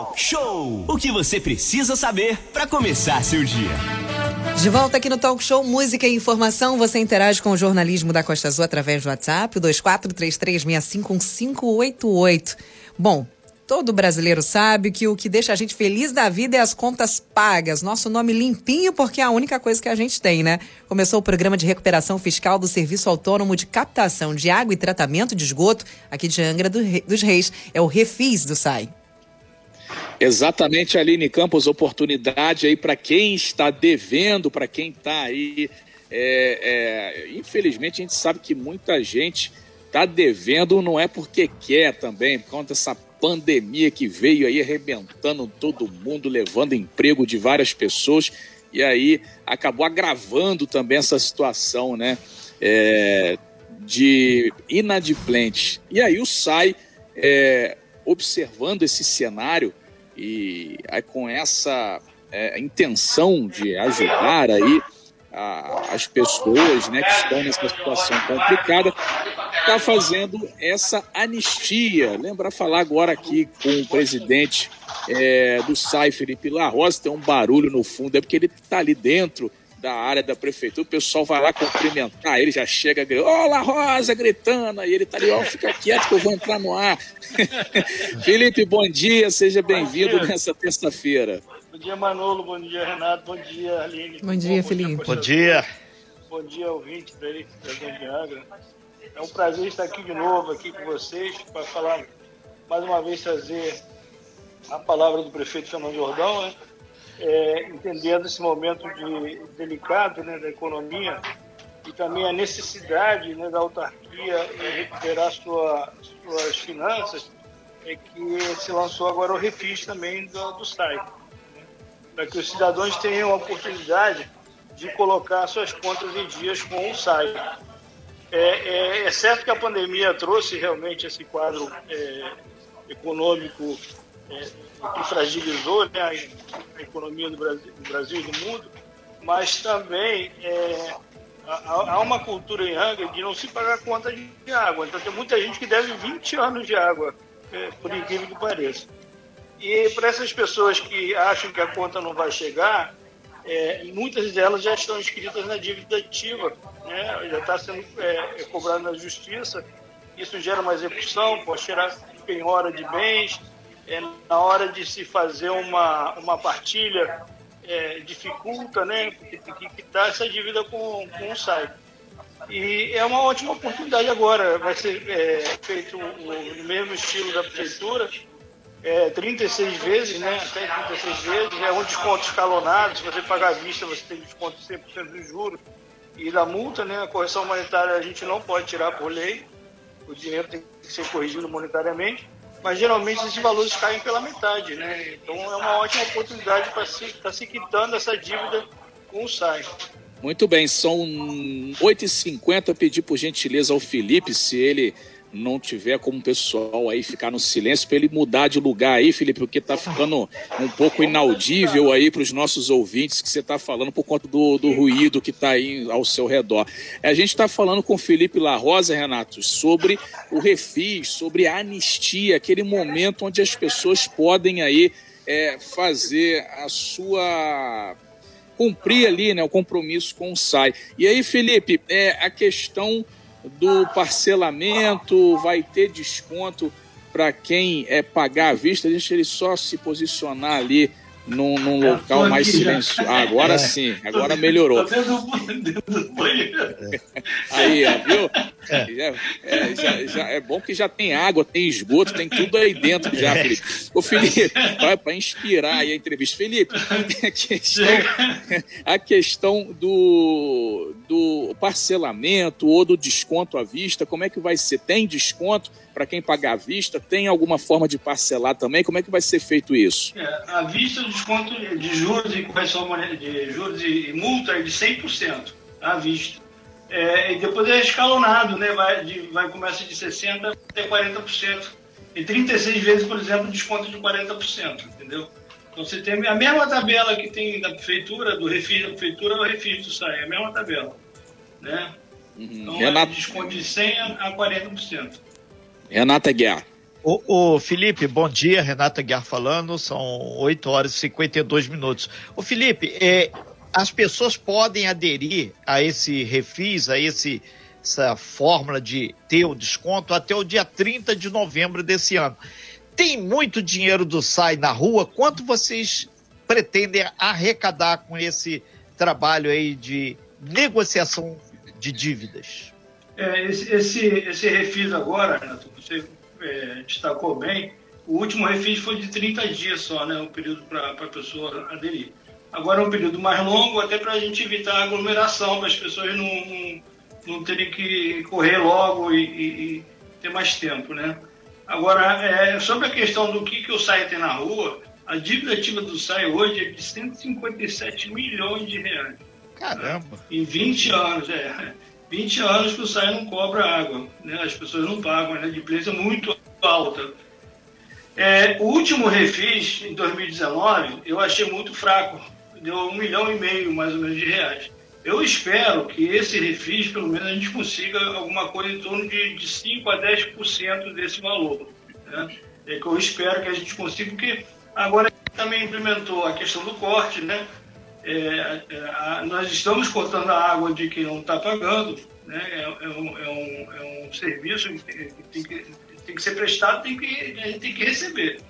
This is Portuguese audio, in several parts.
Talk Show. O que você precisa saber para começar seu dia. De volta aqui no Talk Show Música e Informação, você interage com o jornalismo da Costa Azul através do WhatsApp, o 2433651588. Bom, Todo brasileiro sabe que o que deixa a gente feliz da vida é as contas pagas. Nosso nome limpinho, porque é a única coisa que a gente tem, né? Começou o programa de recuperação fiscal do Serviço Autônomo de Captação de Água e Tratamento de Esgoto, aqui de Angra dos Reis. É o Refis do SAI. Exatamente, Aline Campos, oportunidade aí para quem está devendo, para quem está aí. É, é, infelizmente, a gente sabe que muita gente está devendo, não é porque quer também, por conta dessa pandemia que veio aí arrebentando todo mundo, levando emprego de várias pessoas e aí acabou agravando também essa situação, né? É, de inadimplentes. E aí o SAI, é, observando esse cenário e aí, com essa é, intenção de ajudar aí a, as pessoas né, que estão nessa situação complicada, está fazendo essa anistia. Lembra falar agora aqui com o presidente é, do SAI, Felipe La Rosa, tem um barulho no fundo, é porque ele está ali dentro da área da prefeitura, o pessoal vai lá cumprimentar, ele já chega La Rosa, gritando, e ele tá ali, ó, oh, fica quieto que eu vou entrar no ar. Felipe, bom dia, seja bem-vindo nessa terça-feira. Bom dia, Manolo. Bom dia, Renato. Bom dia, Aline. Bom dia, Felipe. Bom dia. Bom dia, ouvinte da Grande Angra. É um prazer estar aqui de novo, aqui com vocês, para falar, mais uma vez, trazer a palavra do prefeito Fernando Jordão, né? É, entendendo esse momento de, delicado né, da economia e também a necessidade né, da autarquia em recuperar sua, suas finanças, é que se lançou agora o refis também do, do site para que os cidadãos tenham a oportunidade de colocar suas contas em dias com o SAI. É, é, é, certo que a pandemia trouxe realmente esse quadro é, econômico que fragilizou né, a economia do Brasil, do Brasil, e do mundo, mas também é, há, uma cultura em Angra de não se pagar conta de água. Então tem muita gente que deve 20 anos de água, é, por incrível que pareça. E para essas pessoas que acham que a conta não vai chegar, é, muitas delas já estão inscritas na dívida ativa, né? já está sendo é, é, cobrado na justiça. Isso gera uma execução, pode gerar penhora de bens. É, na hora de se fazer uma, uma partilha, é, dificulta, né? Porque tem que quitar essa dívida com, com o site. E é uma ótima oportunidade agora. Vai ser é, feito no mesmo estilo da prefeitura é, 36 vezes, né? Até 36 vezes, é um desconto escalonado. Se você pagar à vista, você tem desconto de 100% dos juros e da multa, né? A correção monetária a gente não pode tirar por lei, o dinheiro tem que ser corrigido monetariamente, mas geralmente esses valores caem pela metade, né? Então é uma ótima oportunidade para se, estar tá se quitando essa dívida com o SAI. Muito bem, são 8h50. Pedir por gentileza ao Felipe se ele não tiver como pessoal aí ficar no silêncio para ele mudar de lugar aí, Felipe, porque tá ficando um pouco inaudível aí para os nossos ouvintes que você está falando por conta do, do ruído que está aí ao seu redor. A gente está falando com Felipe La Rosa, Renato, sobre o refis, sobre a anistia, aquele momento onde as pessoas podem aí é, fazer a sua cumprir ali, né, o compromisso com o SAI. E aí, Felipe, é a questão do parcelamento, vai ter desconto para quem é pagar à vista, deixa ele só se posicionar ali num, num é, local mais silencioso. Ah, agora é. sim, agora melhorou. Aí, ó, viu? É. É, já, já, é bom que já tem água, tem esgoto, tem tudo aí dentro já, Felipe. Ô, Felipe, para inspirar aí a entrevista. Felipe, a questão, a questão do, do parcelamento ou do desconto à vista, como é que vai ser? Tem desconto para quem pagar à vista? Tem alguma forma de parcelar também? Como é que vai ser feito isso? É, à vista, o desconto de juros e correção de juros e multa é de 100% à vista. É, e depois é escalonado, né? vai, de, vai começa de 60% até 40%. E 36 vezes, por exemplo, desconto de 40%, entendeu? Então você tem a mesma tabela que tem da prefeitura, do refis da prefeitura, o refis do SAI, é a mesma tabela. Né? Uhum. Então Renata... é desconto de 100% a 40%. Renata Guiar. O, o, Felipe, bom dia. Renata Guiar falando. São 8 horas e 52 minutos. O Felipe, é, as pessoas podem aderir a esse refis, a esse, essa fórmula de ter o desconto até o dia 30 de novembro desse ano. Tem muito dinheiro do SAI na rua. Quanto vocês pretendem arrecadar com esse trabalho aí de negociação de dívidas? É, esse, esse, esse refis agora, você é, destacou bem, o último refis foi de 30 dias só, né? O período para a pessoa aderir. Agora é um período mais longo, até para a gente evitar aglomeração, para as pessoas não, não, não, terem que correr logo e, e, e, ter mais tempo, né? Agora, é, sobre a questão do que, que o SAI tem na rua, a dívida ativa do SAI hoje é de 157 milhões de reais. Caramba! Em 20 anos, é. 20 anos que o SAI não cobra água, né? As pessoas não pagam, né? De preço muito alta. É, o último refis, em 2019, eu achei muito fraco. Deu um milhão e meio, mais ou menos, de reais. Eu espero que esse refis, pelo menos, a gente consiga alguma coisa em torno de, de 5% a 10% desse valor. Né? É que eu espero que a gente consiga, porque agora também implementou a questão do corte, né? É, é, nós estamos cortando a água de quem não está pagando, né? É, é, um, é, um, é um serviço que tem, que tem que ser prestado, tem que, a gente tem que receber.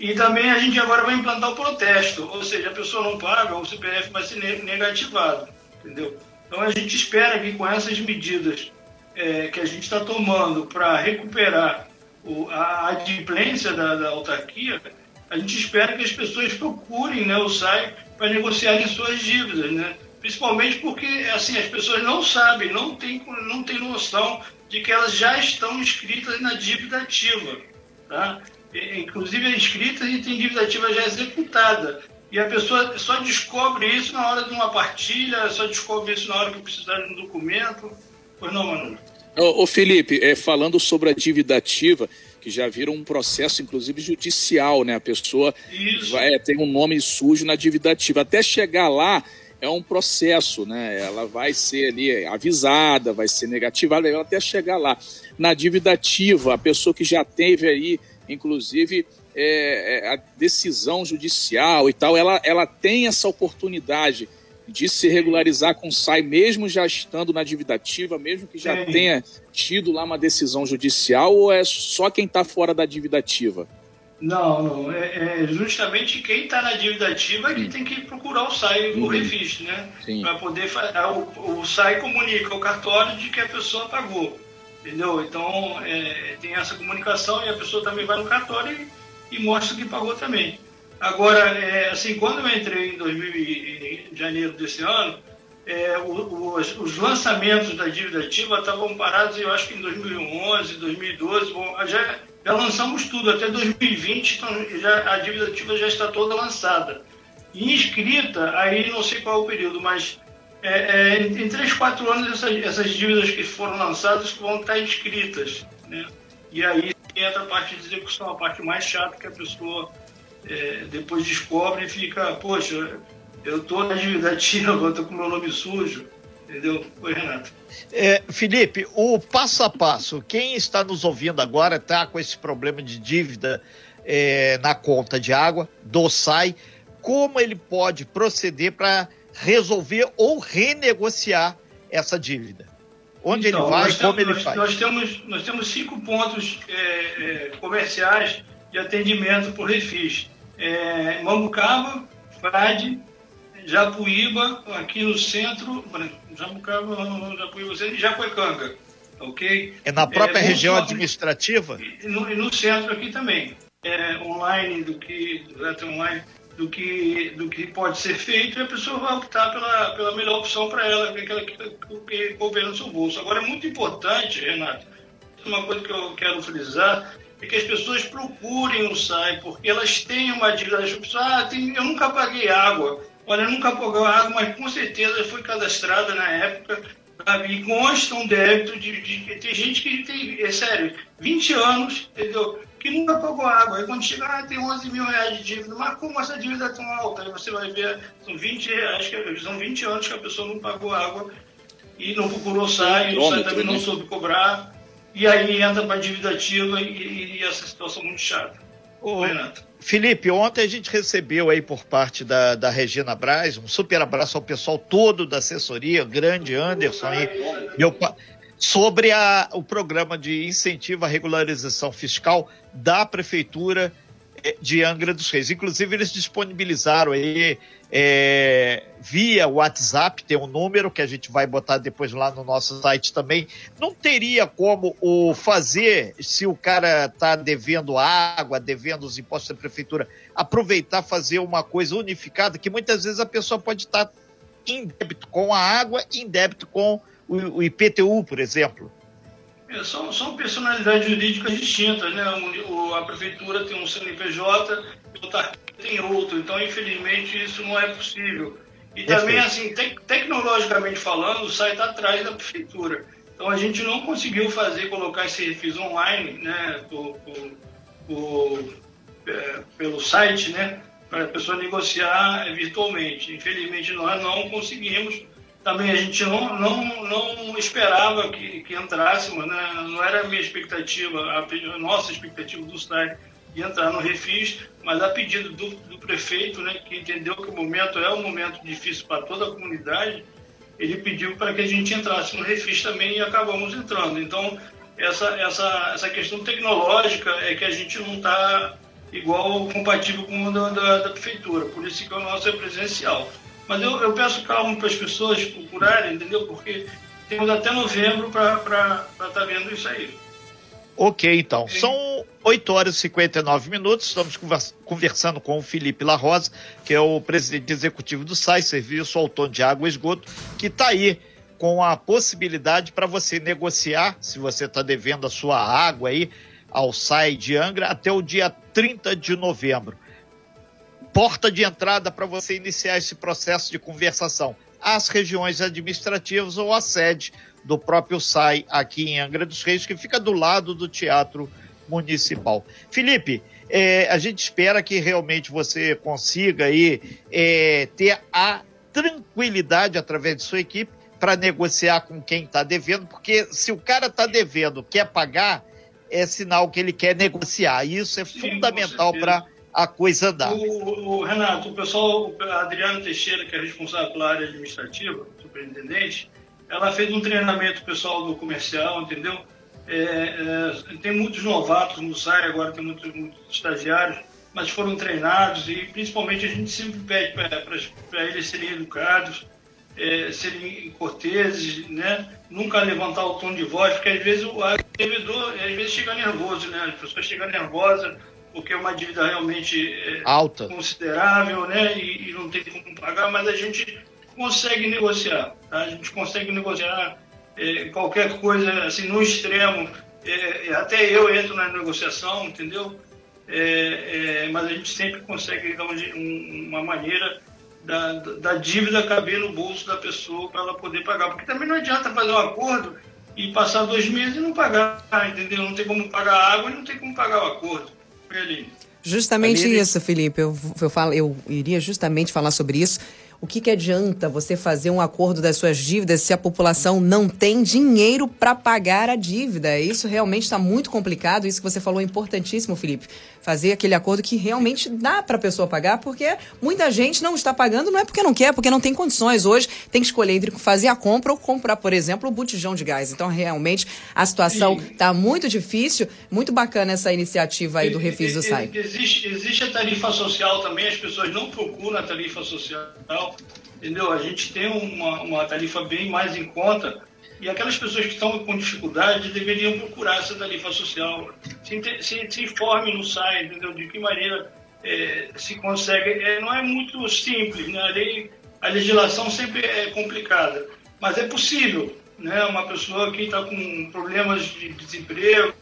E também a gente agora vai implantar o protesto, ou seja, a pessoa não paga, o CPF vai ser negativado, entendeu? Então a gente espera que com essas medidas é, que a gente está tomando para recuperar o, a adimplência da, da autarquia, a gente espera que as pessoas procurem né, o SAI para negociarem suas dívidas, né? Principalmente porque assim as pessoas não sabem, não têm não tem noção de que elas já estão inscritas na dívida ativa, tá? Inclusive é inscritas e tem dívida ativa já executada. E a pessoa só descobre isso na hora de uma partilha, só descobre isso na hora que precisar de um documento. Pois não, Manu? Ô, ô Felipe, é, falando sobre a dívida ativa, que já viram um processo, inclusive judicial, né? A pessoa vai, é, tem um nome sujo na dívida ativa. Até chegar lá é um processo, né? Ela vai ser ali avisada, vai ser negativada, até chegar lá. Na dívida ativa, a pessoa que já teve aí, inclusive, é, é, a decisão judicial e tal, ela, ela tem essa oportunidade de se regularizar com o SAI, mesmo já estando na dívida ativa, mesmo que já tenha tido lá uma decisão judicial, ou é só quem está fora da dívida ativa? Não, não. É, é justamente quem está na dívida ativa que tem que procurar o SAI, uhum. o refis, né? Para poder fazer. O, o SAI comunica ao cartório de que a pessoa pagou. Entendeu? Então é, tem essa comunicação e a pessoa também vai no cartório e, e mostra que pagou também. Agora, é, assim, quando eu entrei em, 2000, em janeiro desse ano, é, os, os, lançamentos da dívida ativa estavam parados, eu acho que em 2011, 2012. Bom, já, já lançamos tudo, até 2020 então já, a dívida ativa já está toda lançada. E inscrita, aí não sei qual é o período, mas é, é, em 3, 4 anos essas, essas, dívidas que foram lançadas vão estar inscritas. Né? E aí entra a parte de execução, a parte mais chata que a pessoa é, depois descobre e fica, poxa, eu estou na dívida eu estou com meu nome sujo. Entendeu? Oi, Renato. É, Felipe, o passo a passo, quem está nos ouvindo agora está com esse problema de dívida é, na conta de água do SAI, como ele pode proceder para resolver ou renegociar essa dívida? Onde então, ele vai, como ele nós, faz? Nós temos, nós temos cinco pontos é, é, comerciais de atendimento por refis. É, Mambucaba, Frade, Japuíba, aqui no centro, Jabucaba, Japuíba e Jacuecanga, ok? É na própria é, região administrativa? E no, e no, centro aqui também. É, online, do que, online, do que, do que pode ser feito, e a pessoa vai optar pela, pela melhor opção para ela, aquela que, que couber no seu bolso. Agora, é muito importante, Renato, uma coisa que eu quero frisar, é que as pessoas procurem o SAI, porque elas têm uma dívida. As pessoas, ah, tem, eu nunca paguei água. Olha, eu nunca paguei água, mas com certeza foi cadastrada na época e consta um débito de, de, Tem gente que tem, é sério, 20 anos, entendeu? Que nunca pagou água. Aí quando chega, ah, tem 11 mil reais de dívida. Mas como essa dívida é tão alta? Aí você vai ver, são 20 reais, que, são 20 anos que a pessoa não pagou água e não procurou SAI, o SAI também não soube cobrar. e aí entra para a dívida ativa e, e, essa situação muito chata. Ô, Renato. Felipe, ontem a gente recebeu aí por parte da, da Regina Braz, um super abraço ao pessoal todo da assessoria, grande Anderson aí, meu, sobre a, o programa de incentivo à regularização fiscal da Prefeitura eh, de Angra dos Reis. Inclusive, eles disponibilizaram aí é, via WhatsApp, tem um número que a gente vai botar depois lá no nosso site também. Não teria como o fazer, se o cara está devendo água, devendo os impostos da prefeitura, aproveitar fazer uma coisa unificada, que muitas vezes a pessoa pode estar tá em débito com a água em débito com o, o IPTU, por exemplo. É, são, são personalidades jurídicas distintas, né? O, a prefeitura tem um CNPJ, o tem outro. Então, infelizmente, isso não é possível. E também, assim, te tecnologicamente falando, o site está atrás da prefeitura. Então, a gente não conseguiu fazer, colocar esse refis online, né, por, por, por, é, pelo site, né, para a pessoa negociar virtualmente. Infelizmente, nós não conseguimos. Também a gente não, não, não esperava que, que entrássemos, né? não era a minha expectativa, a nossa expectativa do site de entrar no refis, mas a pedido do, do, prefeito, né, que entendeu que o momento é um momento difícil para toda a comunidade, ele pediu para que a gente entrasse no refis também e acabamos entrando. Então, essa, essa, essa questão tecnológica é que a gente não está igual compatível com o da, da, da, prefeitura, por isso que o nosso é presencial. Mas eu, eu peço calma para as pessoas procurarem, entendeu? Porque temos até novembro para estar tá vendo isso aí. Ok, então. São 8 horas e 59 minutos. Estamos conversando com o Felipe La Rosa, que é o presidente executivo do SAI, Serviço Autônomo de Água e Esgoto, que está aí com a possibilidade para você negociar, se você está devendo a sua água aí ao SAI de Angra, até o dia 30 de novembro. Porta de entrada para você iniciar esse processo de conversação. As regiões administrativas ou a sede do próprio SAI aqui em Angra dos Reis, que fica do lado do Teatro Municipal. Felipe, é, a gente espera que realmente você consiga aí é, ter a tranquilidade através de sua equipe para negociar com quem está devendo, porque se o cara está devendo, quer pagar, é sinal que ele quer negociar. Isso é Sim, fundamental para a coisa andar. O, o, Renato, o pessoal, o Adriano Teixeira, que é responsável pela área administrativa, superintendente, ela fez um treinamento pessoal do comercial, entendeu? É, é, tem muitos novatos no SAI, agora tem muitos, muitos, estagiários, mas foram treinados e principalmente a gente sempre pede para eles serem educados, é, serem corteses, né? nunca levantar o tom de voz, porque às vezes o servidor às vezes chega nervoso, né? as pessoas chegam nervosas porque é uma dívida realmente é, alta, considerável, né? E, e, não tem como pagar, mas a gente consegue negociar. Tá? A gente consegue negociar é, qualquer coisa assim no extremo. É, é até eu entro na negociação, entendeu? É, mas a gente sempre consegue dar um, uma maneira da, da dívida caber no bolso da pessoa para ela poder pagar. Porque também não adianta fazer um acordo e passar dois meses e não pagar, entendeu? Não tem como pagar a água e não tem como pagar o acordo. Justamente isso, Felipe. Eu, eu, falo, eu iria justamente falar sobre isso. O que, que adianta você fazer um acordo das suas dívidas se a população não tem dinheiro para pagar a dívida? Isso realmente está muito complicado. Isso que você falou é importantíssimo, Felipe. Fazer aquele acordo que realmente dá para a pessoa pagar, porque muita gente não está pagando, não é porque não quer, é porque não tem condições. Hoje tem que escolher entre fazer a compra ou comprar, por exemplo, o botijão de gás. Então, realmente, a situação está muito difícil. Muito bacana essa iniciativa aí do Refis do SAI. Existe, existe a tarifa social também, as pessoas não procuram a tarifa social entendeu? A gente tem uma, uma tarifa bem mais em conta e aquelas pessoas que estão com dificuldade deveriam procurar essa tarifa social. Se, se, se informe no site, entendeu? De que maneira é, se consegue. É, não é muito simples, né? A, lei, a legislação sempre é complicada, mas é possível. Né? Uma pessoa que está com problemas de desemprego,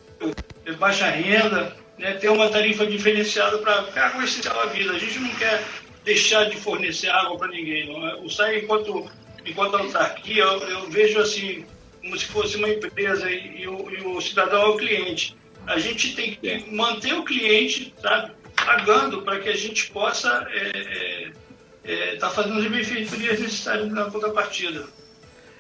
baixa renda, né? ter uma tarifa diferenciada para essencial a vida. A gente não quer deixar de fornecer água para ninguém. Não é? O SAI, enquanto, enquanto autarquia, eu, eu vejo assim, como se fosse uma empresa e, e, o, e, o, cidadão é o cliente. A gente tem que manter o cliente, sabe, pagando para que a gente possa estar é, é, é, tá fazendo as benfeitorias necessárias na contrapartida.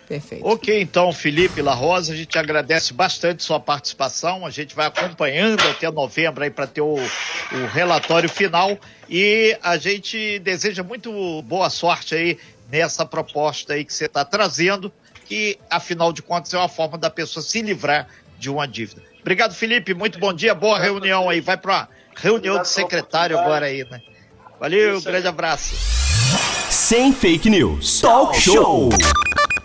Perfeito. Ok, então, Felipe La Rosa, a gente agradece bastante sua participação. A gente vai acompanhando até novembro aí para ter o, o relatório final e a gente deseja muito boa sorte aí nessa proposta aí que você está trazendo, que afinal de contas é uma forma da pessoa se livrar de uma dívida. Obrigado, Felipe. Muito bom dia, boa reunião aí. Vai para reunião de secretário agora aí, né? Valeu, grande abraço. Sem fake news. Talk show.